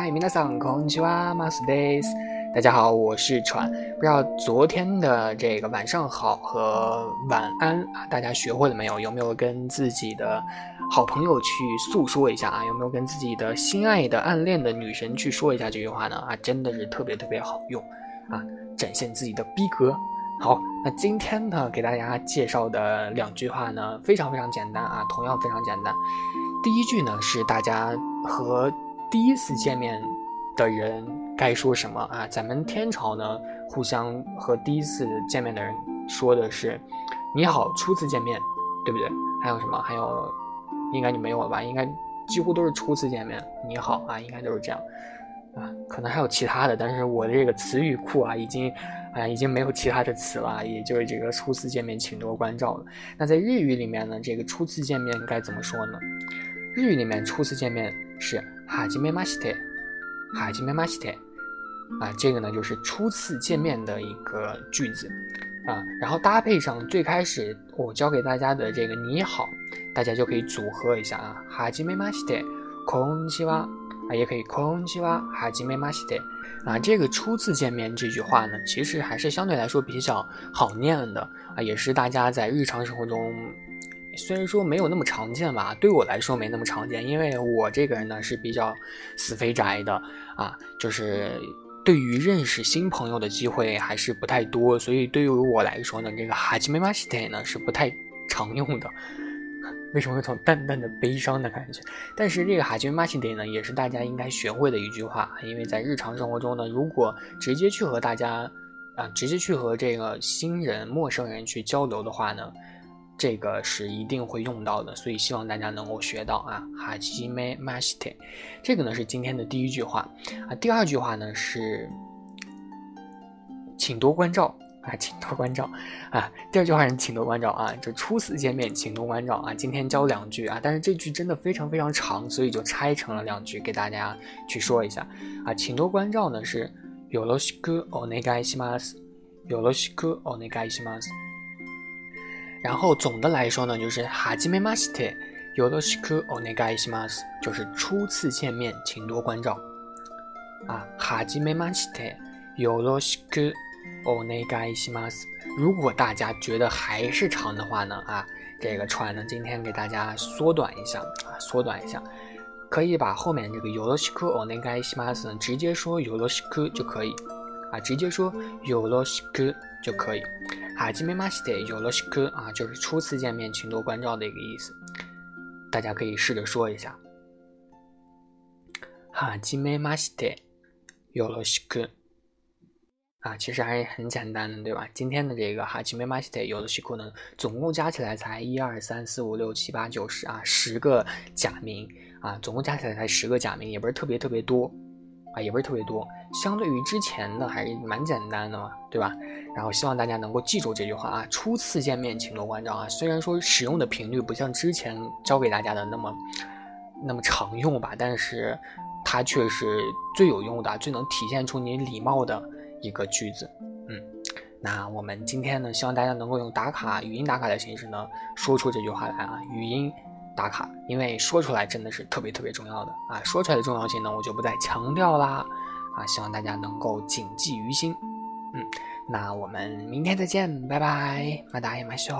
嗨米娜桑空气哇马斯 days，大家好，我是船。不知道昨天的这个晚上好和晚安啊，大家学会了没有？有没有跟自己的好朋友去诉说一下啊？有没有跟自己的心爱的暗恋的女神去说一下这句话呢？啊，真的是特别特别好用啊，展现自己的逼格。好，那今天呢，给大家介绍的两句话呢，非常非常简单啊，同样非常简单。第一句呢是大家和第一次见面的人该说什么啊？咱们天朝呢，互相和第一次见面的人说的是“你好，初次见面”，对不对？还有什么？还有，应该你没有了吧？应该几乎都是初次见面，“你好”啊，应该都是这样啊。可能还有其他的，但是我的这个词语库啊，已经啊已经没有其他的词了，也就是这个初次见面请多关照了。那在日语里面呢，这个初次见面该怎么说呢？日语里面初次见面是哈基梅马西特，哈基梅马西特，啊，这个呢就是初次见面的一个句子，啊，然后搭配上最开始我教给大家的这个你好，大家就可以组合一下啊，哈基梅马西特，空气哇，啊，也可以空气哇，哈基梅马西特，啊，这个初次见面这句话呢，其实还是相对来说比较好念的啊，也是大家在日常生活中。虽然说没有那么常见吧，对我来说没那么常见，因为我这个人呢是比较死肥宅的啊，就是对于认识新朋友的机会还是不太多，所以对于我来说呢，这个哈基梅马西特呢是不太常用的。为什么有种淡淡的悲伤的感觉？但是这个哈基梅马西特呢，也是大家应该学会的一句话，因为在日常生活中呢，如果直接去和大家啊，直接去和这个新人、陌生人去交流的话呢。这个是一定会用到的，所以希望大家能够学到啊。哈基梅马西特，这个呢是今天的第一句话啊。第二句话呢是，请多关照啊，请多关照啊。第二句话是请多关照啊，就初次见面请多关照啊。今天教两句啊，但是这句真的非常非常长，所以就拆成了两句给大家去说一下啊。请多关照呢是よろしくお願いします，よろしくお願いします。 然后总的来说呢，就是哈基梅马西特，有的是克欧内盖西马斯，就是初次见面，请多关照。啊，哈基梅马西特，有的是克欧内盖西马斯。如果大家觉得还是长的话呢，啊，这个串呢，今天给大家缩短一下啊，缩短一下，可以把后面这个有的是克欧内盖西马斯呢，直接说有的是克就可以，啊，直接说有的是克就可以。哈基梅马西特有了西克啊，就是初次见面请多关照的一个意思，大家可以试着说一下。哈基梅马西特有了西克啊，其实还是很简单的，对吧？今天的这个哈基梅马西特有了西克呢，总共加起来才一二三四五六七八九十啊，十个假名啊，总共加起来才十个假名，也不是特别特别多。也不是特别多，相对于之前的还是蛮简单的嘛，对吧？然后希望大家能够记住这句话啊，初次见面请多关照啊。虽然说使用的频率不像之前教给大家的那么那么常用吧，但是它却是最有用的，最能体现出你礼貌的一个句子。嗯，那我们今天呢，希望大家能够用打卡语音打卡的形式呢，说出这句话来啊，语音。打卡，因为说出来真的是特别特别重要的啊！说出来的重要性呢，我就不再强调啦啊！希望大家能够谨记于心。嗯，那我们明天再见，拜拜，马达也马秀。